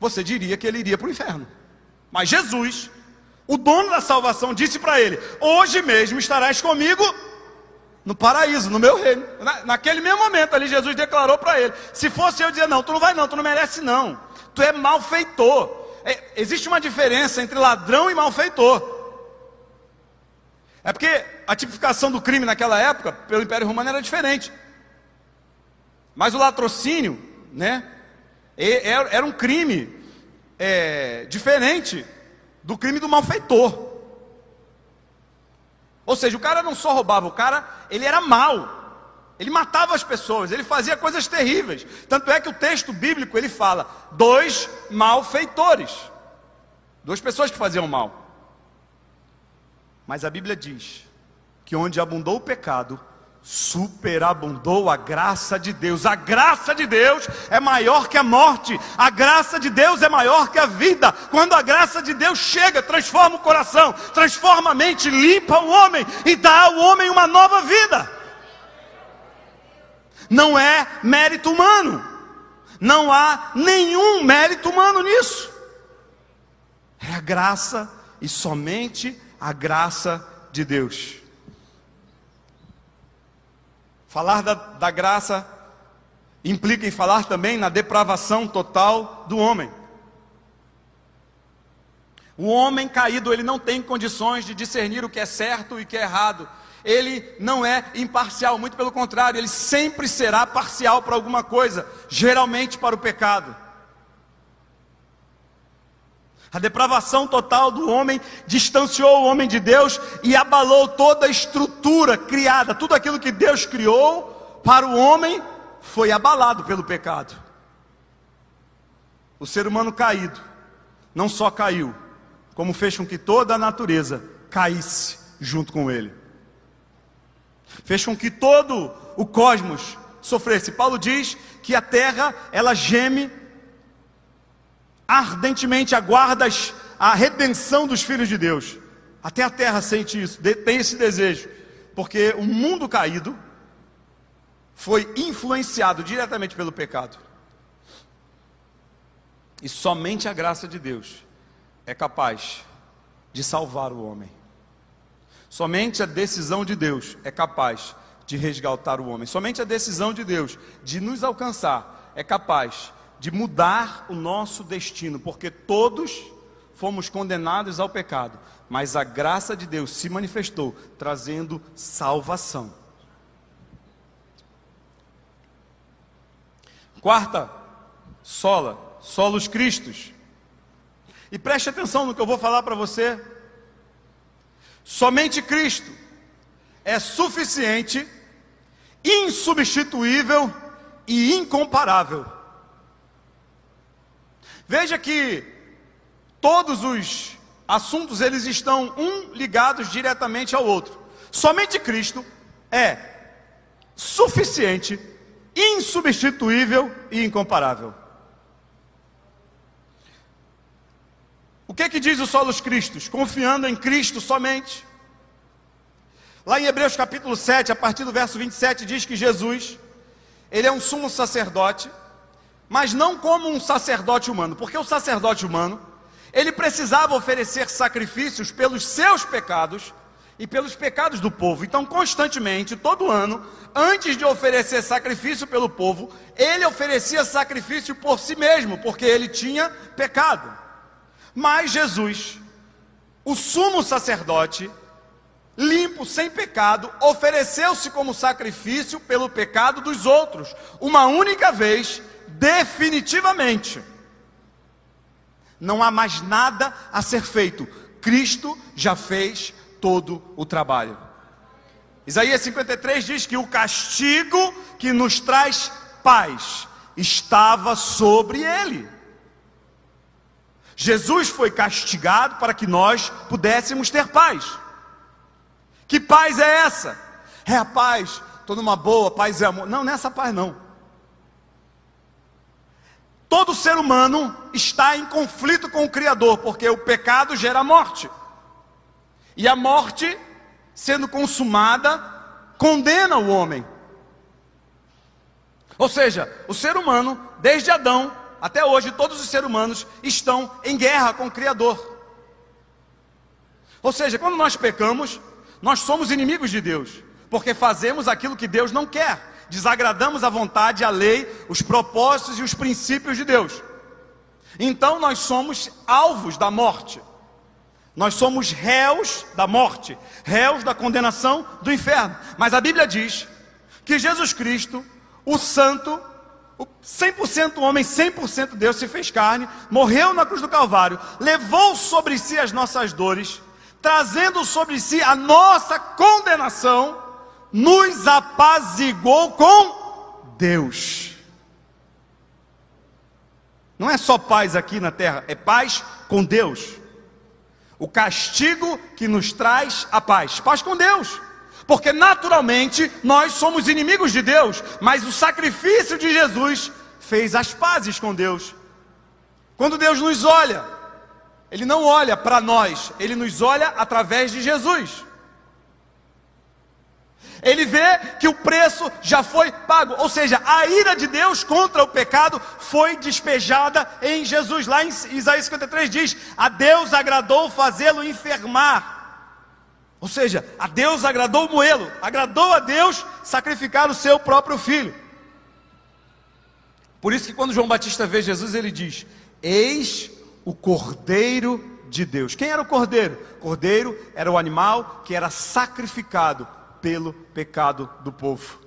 você diria que ele iria para o inferno. Mas Jesus, o dono da salvação, disse para ele: Hoje mesmo estarás comigo no paraíso, no meu reino. Na, naquele mesmo momento ali, Jesus declarou para ele: Se fosse eu dizer, não, tu não vai não, tu não merece não, tu é malfeitor. É, existe uma diferença entre ladrão e malfeitor. É porque a tipificação do crime naquela época, pelo Império Romano, era diferente. Mas o latrocínio, né, era um crime é, diferente do crime do malfeitor. Ou seja, o cara não só roubava, o cara, ele era mau. Ele matava as pessoas, ele fazia coisas terríveis. Tanto é que o texto bíblico ele fala: dois malfeitores. Duas pessoas que faziam mal. Mas a Bíblia diz que onde abundou o pecado, superabundou a graça de Deus. A graça de Deus é maior que a morte. A graça de Deus é maior que a vida. Quando a graça de Deus chega, transforma o coração, transforma a mente, limpa o homem e dá ao homem uma nova vida. Não é mérito humano. Não há nenhum mérito humano nisso. É a graça e somente a graça de Deus. Falar da, da graça implica em falar também na depravação total do homem. O homem caído, ele não tem condições de discernir o que é certo e o que é errado. Ele não é imparcial, muito pelo contrário, ele sempre será parcial para alguma coisa, geralmente para o pecado. A depravação total do homem distanciou o homem de Deus e abalou toda a estrutura criada, tudo aquilo que Deus criou para o homem foi abalado pelo pecado. O ser humano caído não só caiu, como fez com que toda a natureza caísse junto com ele. Fez com que todo o cosmos sofresse. Paulo diz que a terra ela geme ardentemente aguarda a redenção dos filhos de Deus. Até a terra sente isso, tem esse desejo, porque o mundo caído foi influenciado diretamente pelo pecado. E somente a graça de Deus é capaz de salvar o homem. Somente a decisão de Deus é capaz de resgatar o homem. Somente a decisão de Deus de nos alcançar é capaz de mudar o nosso destino, porque todos fomos condenados ao pecado, mas a graça de Deus se manifestou trazendo salvação. Quarta, sola, solos Cristos. E preste atenção no que eu vou falar para você. Somente Cristo é suficiente, insubstituível e incomparável Veja que todos os assuntos eles estão um ligados diretamente ao outro. Somente Cristo é suficiente, insubstituível e incomparável. O que é que diz o Solos Cristos? Confiando em Cristo somente. Lá em Hebreus capítulo 7, a partir do verso 27, diz que Jesus, ele é um sumo sacerdote, mas não como um sacerdote humano, porque o sacerdote humano, ele precisava oferecer sacrifícios pelos seus pecados e pelos pecados do povo. Então, constantemente, todo ano, antes de oferecer sacrifício pelo povo, ele oferecia sacrifício por si mesmo, porque ele tinha pecado. Mas Jesus, o sumo sacerdote, limpo, sem pecado, ofereceu-se como sacrifício pelo pecado dos outros, uma única vez, definitivamente. Não há mais nada a ser feito. Cristo já fez todo o trabalho. Isaías 53 diz que o castigo que nos traz paz estava sobre ele. Jesus foi castigado para que nós pudéssemos ter paz. Que paz é essa? É a paz, estou numa boa, paz e amor. Não, nessa é paz não. Todo ser humano está em conflito com o Criador, porque o pecado gera morte. E a morte, sendo consumada, condena o homem. Ou seja, o ser humano, desde Adão até hoje, todos os seres humanos estão em guerra com o Criador. Ou seja, quando nós pecamos, nós somos inimigos de Deus, porque fazemos aquilo que Deus não quer, desagradamos a vontade, a lei, os propósitos e os princípios de Deus. Então nós somos alvos da morte, nós somos réus da morte, réus da condenação do inferno. Mas a Bíblia diz que Jesus Cristo, o Santo, 100% homem, 100% Deus, se fez carne, morreu na cruz do Calvário, levou sobre si as nossas dores trazendo sobre si a nossa condenação, nos apaziguou com Deus. Não é só paz aqui na terra, é paz com Deus. O castigo que nos traz a paz, paz com Deus. Porque naturalmente nós somos inimigos de Deus, mas o sacrifício de Jesus fez as pazes com Deus. Quando Deus nos olha, ele não olha para nós, ele nos olha através de Jesus. Ele vê que o preço já foi pago, ou seja, a ira de Deus contra o pecado foi despejada em Jesus. Lá em Isaías 53 diz: A Deus agradou fazê-lo enfermar. Ou seja, a Deus agradou moê-lo, agradou a Deus sacrificar o seu próprio filho. Por isso que quando João Batista vê Jesus, ele diz: Eis o Cordeiro de Deus. Quem era o Cordeiro? Cordeiro era o animal que era sacrificado pelo pecado do povo.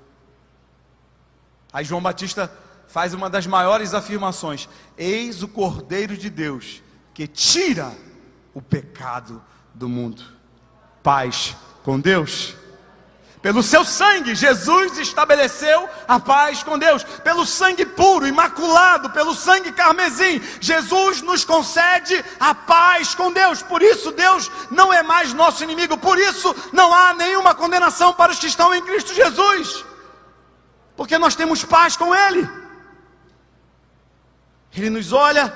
Aí João Batista faz uma das maiores afirmações: Eis o Cordeiro de Deus que tira o pecado do mundo. Paz com Deus. Pelo seu sangue, Jesus estabeleceu a paz com Deus. Pelo sangue puro, imaculado, pelo sangue carmesim, Jesus nos concede a paz com Deus. Por isso, Deus não é mais nosso inimigo. Por isso, não há nenhuma condenação para os que estão em Cristo Jesus. Porque nós temos paz com Ele. Ele nos olha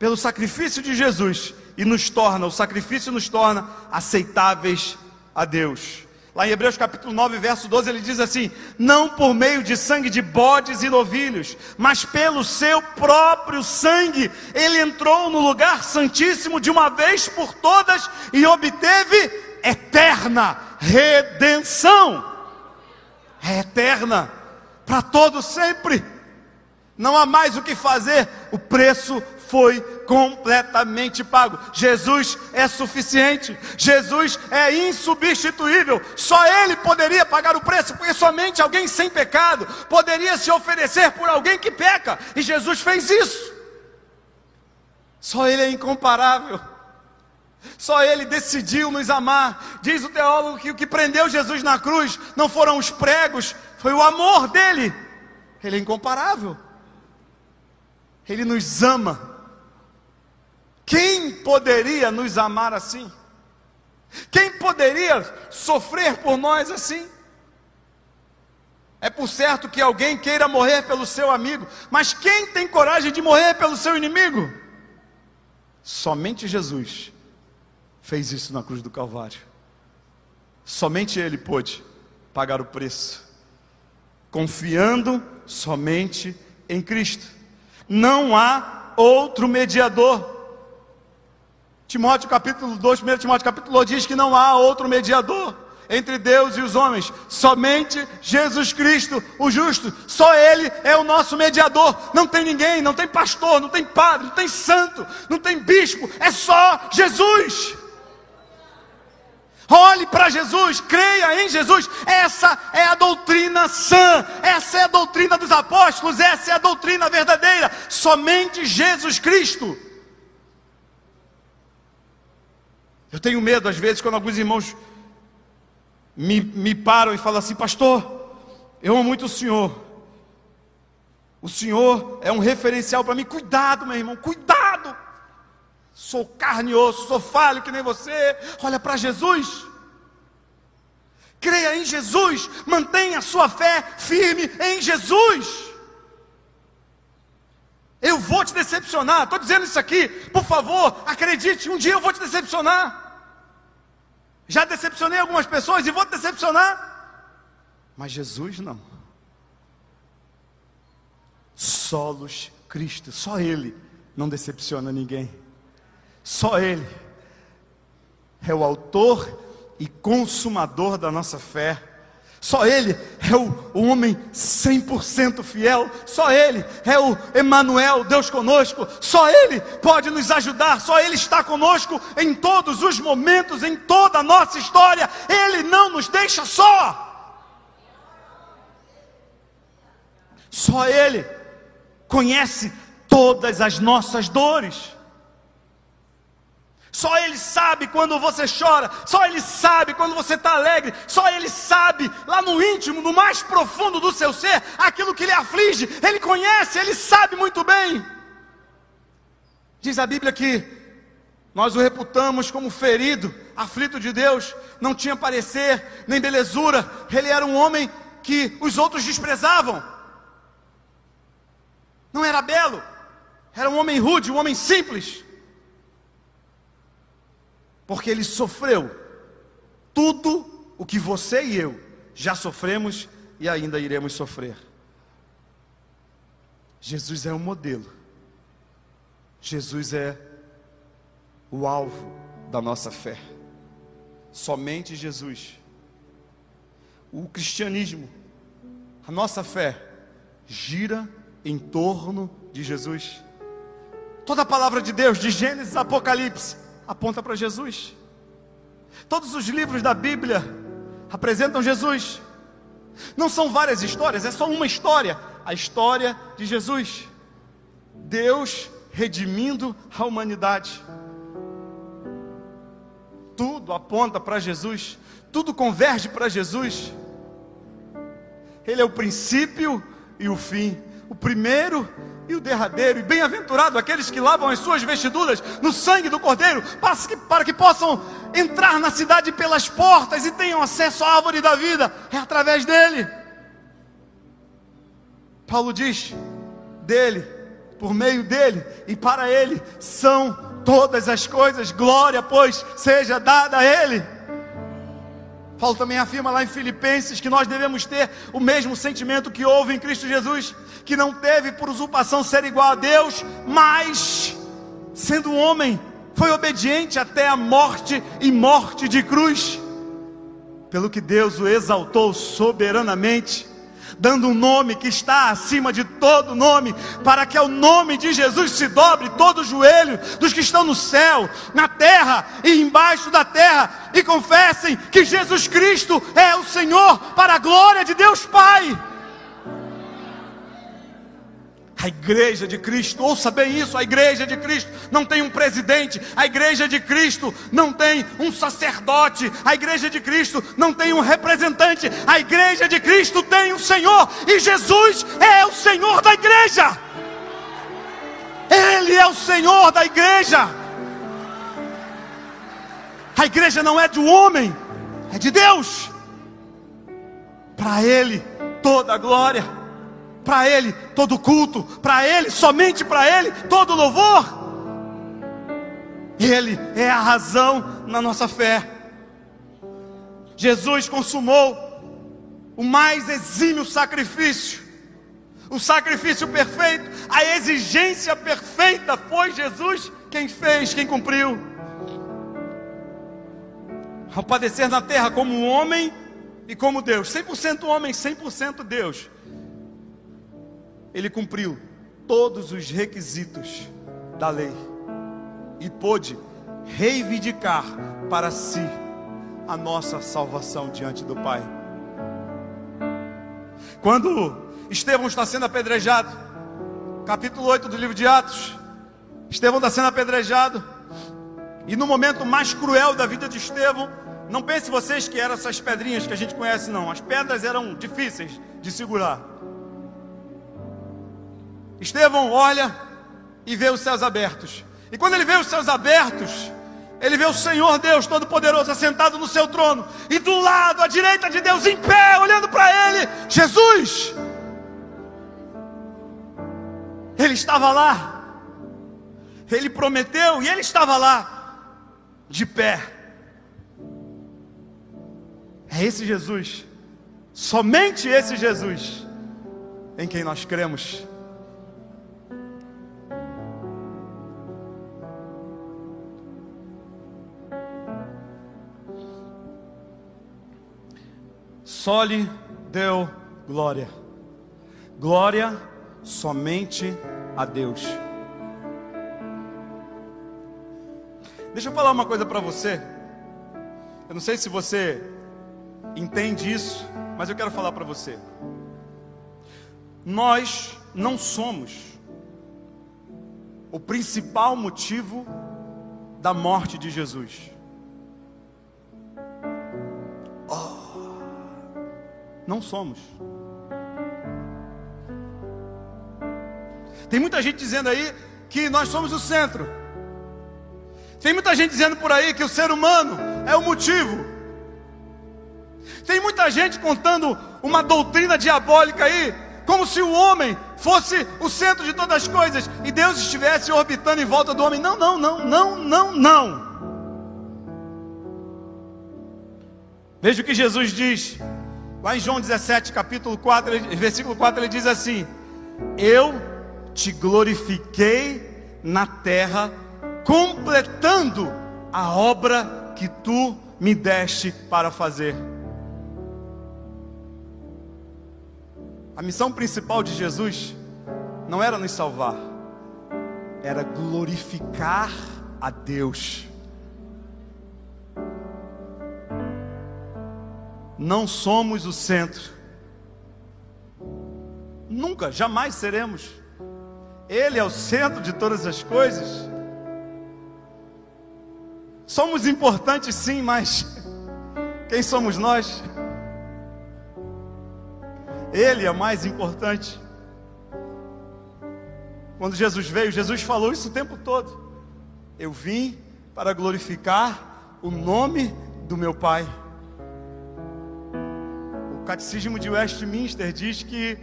pelo sacrifício de Jesus e nos torna, o sacrifício nos torna aceitáveis a Deus. Lá em Hebreus capítulo 9, verso 12, ele diz assim: Não por meio de sangue de bodes e novilhos, mas pelo seu próprio sangue, ele entrou no lugar santíssimo de uma vez por todas e obteve eterna redenção. É eterna, para todo sempre. Não há mais o que fazer, o preço foi completamente pago. Jesus é suficiente, Jesus é insubstituível. Só Ele poderia pagar o preço, porque somente alguém sem pecado poderia se oferecer por alguém que peca, e Jesus fez isso. Só Ele é incomparável. Só Ele decidiu nos amar. Diz o teólogo que o que prendeu Jesus na cruz não foram os pregos, foi o amor dele. Ele é incomparável. Ele nos ama quem poderia nos amar assim? Quem poderia sofrer por nós assim? É por certo que alguém queira morrer pelo seu amigo, mas quem tem coragem de morrer pelo seu inimigo? Somente Jesus fez isso na cruz do Calvário. Somente Ele pôde pagar o preço, confiando somente em Cristo. Não há outro mediador. Timóteo capítulo 2, 1 Timóteo capítulo 2 diz que não há outro mediador entre Deus e os homens, somente Jesus Cristo, o justo, só Ele é o nosso mediador. Não tem ninguém, não tem pastor, não tem padre, não tem santo, não tem bispo, é só Jesus. Olhe para Jesus, creia em Jesus. Essa é a doutrina sã, essa é a doutrina dos apóstolos, essa é a doutrina verdadeira. Somente Jesus Cristo. Eu tenho medo, às vezes, quando alguns irmãos me, me param e falam assim: Pastor, eu amo muito o Senhor. O Senhor é um referencial para mim. Cuidado, meu irmão, cuidado. Sou carne e osso, sou falho que nem você. Olha para Jesus. Creia em Jesus. Mantenha a sua fé firme em Jesus. Eu vou te decepcionar. Estou dizendo isso aqui. Por favor, acredite. Um dia eu vou te decepcionar. Já decepcionei algumas pessoas e vou decepcionar. Mas Jesus não. Solos Cristo, só Ele não decepciona ninguém. Só Ele é o autor e consumador da nossa fé. Só Ele é o, o homem 100% fiel. Só Ele é o Emanuel, Deus conosco. Só Ele pode nos ajudar. Só Ele está conosco em todos os momentos, em toda a nossa história. Ele não nos deixa só. Só Ele conhece todas as nossas dores. Só Ele sabe quando você chora, só Ele sabe quando você está alegre, só Ele sabe lá no íntimo, no mais profundo do seu ser, aquilo que lhe aflige. Ele conhece, Ele sabe muito bem. Diz a Bíblia que nós o reputamos como ferido, aflito de Deus, não tinha parecer nem belezura, ele era um homem que os outros desprezavam. Não era belo, era um homem rude, um homem simples porque ele sofreu tudo o que você e eu já sofremos e ainda iremos sofrer. Jesus é o modelo, Jesus é o alvo da nossa fé, somente Jesus. O cristianismo, a nossa fé, gira em torno de Jesus. Toda a palavra de Deus, de Gênesis a Apocalipse, aponta para Jesus. Todos os livros da Bíblia apresentam Jesus. Não são várias histórias, é só uma história, a história de Jesus. Deus redimindo a humanidade. Tudo aponta para Jesus, tudo converge para Jesus. Ele é o princípio e o fim, o primeiro e o derradeiro, e bem-aventurado aqueles que lavam as suas vestiduras no sangue do Cordeiro, para que, para que possam entrar na cidade pelas portas e tenham acesso à árvore da vida, é através dele. Paulo diz: dele, por meio dele e para ele são todas as coisas, glória, pois, seja dada a ele. Paulo também afirma lá em Filipenses que nós devemos ter o mesmo sentimento que houve em Cristo Jesus, que não teve por usurpação ser igual a Deus, mas, sendo homem, foi obediente até a morte e morte de cruz, pelo que Deus o exaltou soberanamente dando um nome que está acima de todo nome, para que ao nome de Jesus se dobre todo o joelho dos que estão no céu, na terra e embaixo da terra, e confessem que Jesus Cristo é o Senhor, para a glória de Deus Pai. A igreja de Cristo, ouça bem isso: a igreja de Cristo não tem um presidente, a igreja de Cristo não tem um sacerdote, a igreja de Cristo não tem um representante, a igreja de Cristo tem o um Senhor, e Jesus é o Senhor da igreja. Ele é o Senhor da igreja. A igreja não é de um homem, é de Deus. Para Ele toda a glória para Ele todo culto, para Ele, somente para Ele, todo louvor. Ele é a razão na nossa fé. Jesus consumou o mais exímio sacrifício, o sacrifício perfeito, a exigência perfeita foi Jesus quem fez, quem cumpriu. Ao padecer na terra como homem e como Deus, 100% homem, 100% Deus, ele cumpriu todos os requisitos da lei e pôde reivindicar para si a nossa salvação diante do Pai. Quando Estevão está sendo apedrejado, capítulo 8 do livro de Atos, Estevão está sendo apedrejado, e no momento mais cruel da vida de Estevão, não pense vocês que eram essas pedrinhas que a gente conhece, não, as pedras eram difíceis de segurar. Estevão olha e vê os céus abertos. E quando ele vê os céus abertos, ele vê o Senhor Deus Todo-Poderoso assentado no seu trono, e do lado, à direita de Deus, em pé, olhando para ele, Jesus. Ele estava lá, ele prometeu e ele estava lá, de pé. É esse Jesus, somente esse Jesus, em quem nós cremos. Só lhe deu glória. Glória somente a Deus. Deixa eu falar uma coisa para você. Eu não sei se você entende isso, mas eu quero falar para você. Nós não somos o principal motivo da morte de Jesus. Não somos. Tem muita gente dizendo aí que nós somos o centro. Tem muita gente dizendo por aí que o ser humano é o motivo. Tem muita gente contando uma doutrina diabólica aí, como se o homem fosse o centro de todas as coisas e Deus estivesse orbitando em volta do homem. Não, não, não, não, não, não. Veja o que Jesus diz Lá em João 17, capítulo 4, versículo 4, ele diz assim: Eu te glorifiquei na terra, completando a obra que tu me deste para fazer. A missão principal de Jesus não era nos salvar, era glorificar a Deus. Não somos o centro. Nunca, jamais seremos. Ele é o centro de todas as coisas. Somos importantes sim, mas quem somos nós? Ele é mais importante. Quando Jesus veio, Jesus falou isso o tempo todo. Eu vim para glorificar o nome do meu Pai. Catecismo de Westminster diz que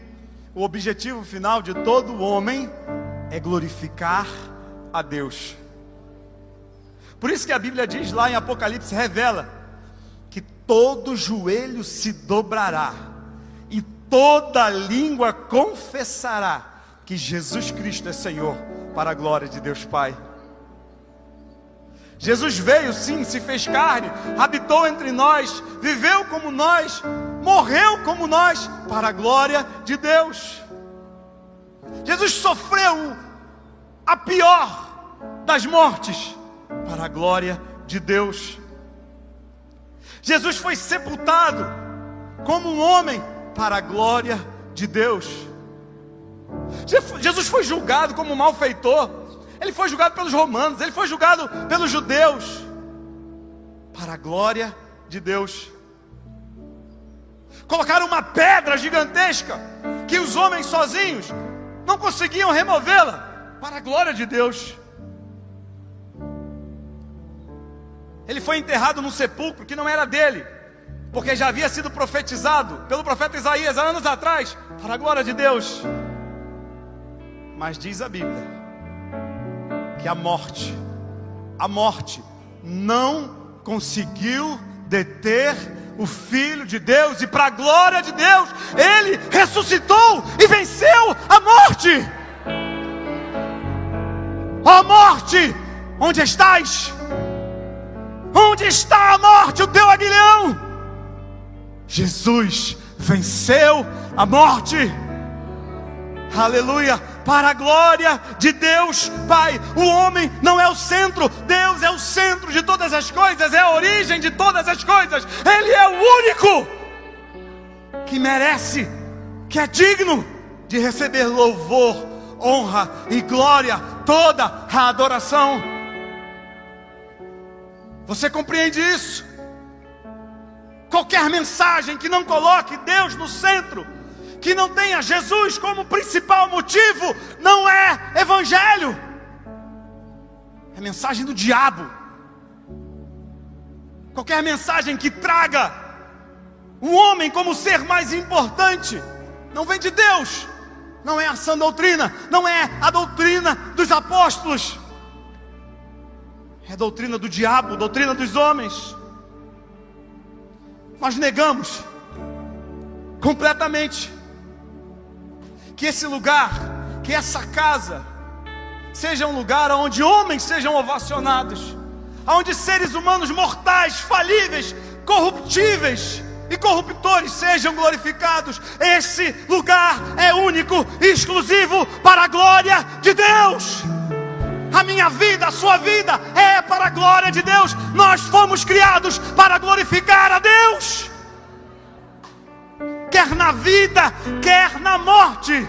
o objetivo final de todo homem é glorificar a Deus. Por isso que a Bíblia diz lá em Apocalipse, revela que todo joelho se dobrará e toda língua confessará que Jesus Cristo é Senhor, para a glória de Deus Pai. Jesus veio sim, se fez carne, habitou entre nós, viveu como nós, morreu como nós, para a glória de Deus. Jesus sofreu a pior das mortes, para a glória de Deus. Jesus foi sepultado como um homem, para a glória de Deus. Jesus foi julgado como um malfeitor, ele foi julgado pelos romanos, ele foi julgado pelos judeus, para a glória de Deus. Colocaram uma pedra gigantesca, que os homens sozinhos não conseguiam removê-la, para a glória de Deus. Ele foi enterrado num sepulcro que não era dele, porque já havia sido profetizado pelo profeta Isaías há anos atrás, para a glória de Deus. Mas diz a Bíblia que a morte, a morte não conseguiu deter o Filho de Deus, e para a glória de Deus, ele ressuscitou e venceu a morte. Ó oh, morte, onde estás? Onde está a morte, o teu aguilhão? Jesus venceu a morte. Aleluia, para a glória de Deus Pai. O homem não é o centro, Deus é o centro de todas as coisas, é a origem de todas as coisas. Ele é o único que merece, que é digno de receber louvor, honra e glória, toda a adoração. Você compreende isso? Qualquer mensagem que não coloque Deus no centro, que não tenha Jesus como principal motivo, não é evangelho. É mensagem do diabo. Qualquer mensagem que traga o homem como ser mais importante, não vem de Deus, não é a sã doutrina, não é a doutrina dos apóstolos, é doutrina do diabo, doutrina dos homens. Nós negamos completamente que esse lugar, que essa casa, seja um lugar onde homens sejam ovacionados, onde seres humanos mortais, falíveis, corruptíveis e corruptores sejam glorificados. Esse lugar é único e exclusivo para a glória de Deus. A minha vida, a sua vida é para a glória de Deus. Nós fomos criados para glorificar a Deus. Quer na vida, quer na morte.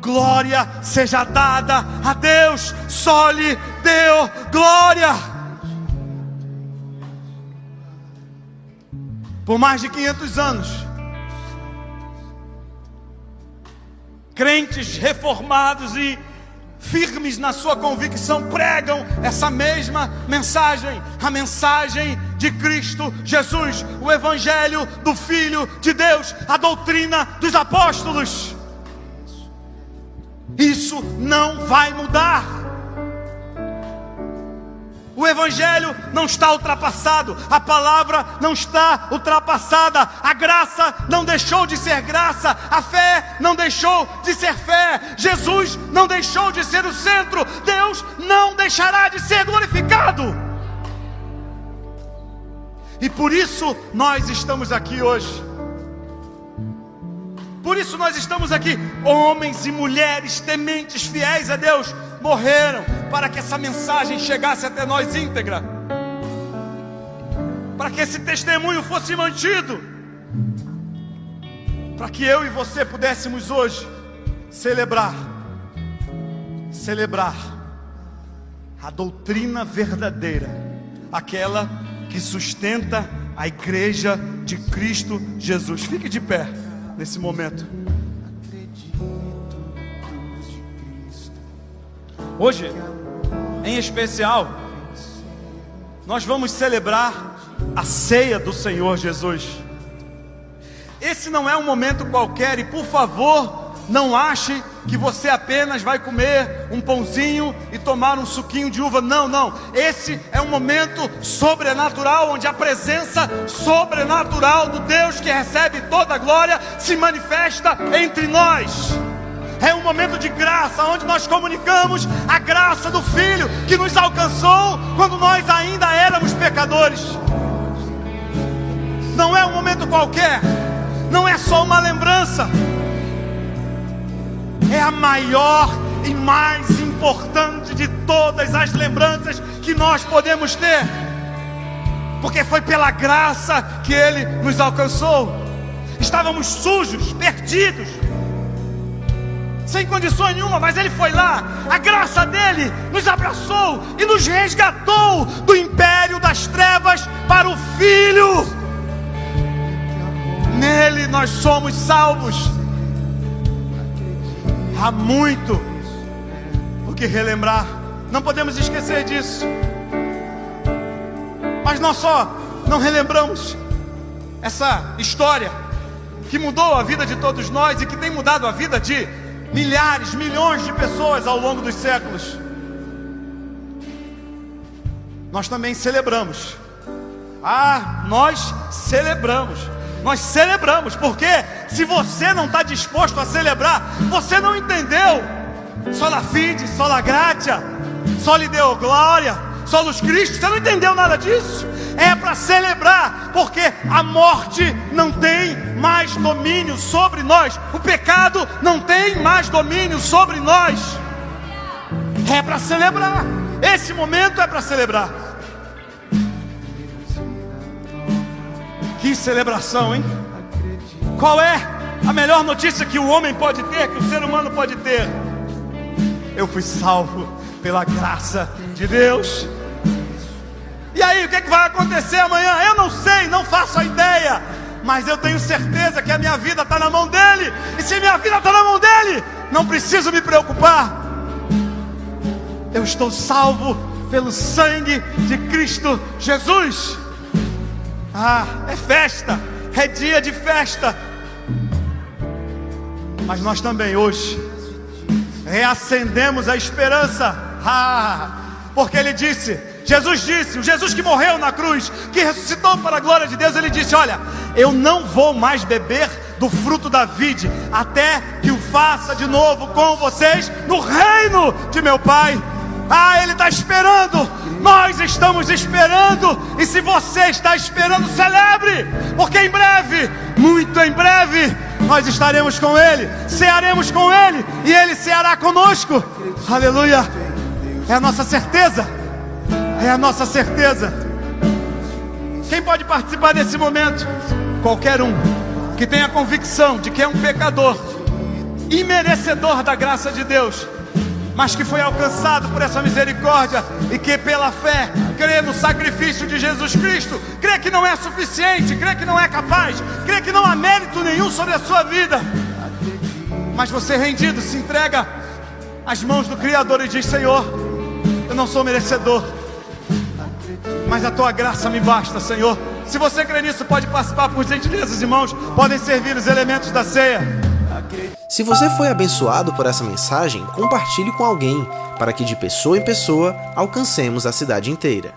Glória seja dada a Deus, só lhe deu glória. Por mais de 500 anos, crentes reformados e firmes na sua convicção, pregam essa mesma mensagem, a mensagem de Cristo Jesus, o Evangelho do Filho de Deus, a doutrina dos apóstolos. Isso não vai mudar. O Evangelho não está ultrapassado, a palavra não está ultrapassada, a graça não deixou de ser graça, a fé não deixou de ser fé, Jesus não deixou de ser o centro, Deus não deixará de ser glorificado. E por isso nós estamos aqui hoje. Por isso nós estamos aqui, homens e mulheres tementes, fiéis a Deus, morreram para que essa mensagem chegasse até nós íntegra, para que esse testemunho fosse mantido, para que eu e você pudéssemos hoje celebrar, celebrar a doutrina verdadeira, aquela que sustenta a igreja de Cristo Jesus. Fique de pé nesse momento. Hoje, em especial, nós vamos celebrar a ceia do Senhor Jesus. Esse não é um momento qualquer e, por favor, não ache que você apenas vai comer um pãozinho e tomar um suquinho de uva. Não, não. Esse é um momento sobrenatural onde a presença sobrenatural do Deus que recebe toda a glória se manifesta entre nós é um momento de graça, onde nós comunicamos a graça do Filho que nos alcançou quando nós ainda éramos pecadores. Não é um momento qualquer, não é só uma lembrança, é a maior e mais importante de todas as lembranças que nós podemos ter, porque foi pela graça que Ele nos alcançou. Estávamos sujos, perdidos, sem condições nenhuma, mas Ele foi lá, a graça dele nos abraçou e nos resgatou do império das trevas para o Filho. Nele nós somos salvos. Há muito o que relembrar, não podemos esquecer disso. Mas nós só não relembramos essa história que mudou a vida de todos nós e que tem mudado a vida de milhares, milhões de pessoas ao longo dos séculos. nós também celebramos. Ah, nós celebramos. Nós celebramos, porque se você não está disposto a celebrar, você não entendeu. Sola fide, sola gratia, só lhe deu glória, solos Cristo. Você não entendeu nada disso? É para celebrar, porque a morte não tem mais domínio sobre nós, o pecado não tem mais domínio sobre nós. É para celebrar. Esse momento é para celebrar. Que celebração, hein? Qual é a melhor notícia que o homem pode ter, que o ser humano pode ter? Eu fui salvo pela graça de Deus. E aí, o que, é que vai acontecer amanhã? Eu não sei, não faço a ideia. Mas eu tenho certeza que a minha vida está na mão dele. E se minha vida está na mão dele, não preciso me preocupar. Eu estou salvo pelo sangue de Cristo Jesus. Ah, é festa, é dia de festa. Mas nós também hoje reacendemos a esperança. Ah, porque ele disse: Jesus disse, o Jesus que morreu na cruz, que ressuscitou para a glória de Deus, ele disse: Olha, eu não vou mais beber do fruto da vide, até que o faça de novo com vocês no reino de meu Pai. Ah, Ele está esperando, nós estamos esperando, e se você está esperando, celebre, porque em breve, muito em breve, nós estaremos com Ele, cearemos com Ele, e Ele ceará conosco, aleluia, é a nossa certeza, é a nossa certeza. Quem pode participar desse momento? Qualquer um que tenha convicção de que é um pecador, imerecedor da graça de Deus mas que foi alcançado por essa misericórdia e que pela fé crê no sacrifício de Jesus Cristo, crê que não é suficiente, crê que não é capaz, crê que não há mérito nenhum sobre a sua vida, mas você rendido se entrega às mãos do Criador e diz: Senhor, não sou merecedor, mas a tua graça me basta, Senhor. Se você crê nisso, pode participar por gentileza, irmãos, podem servir os elementos da ceia. Se você foi abençoado por essa mensagem, compartilhe com alguém, para que de pessoa em pessoa alcancemos a cidade inteira.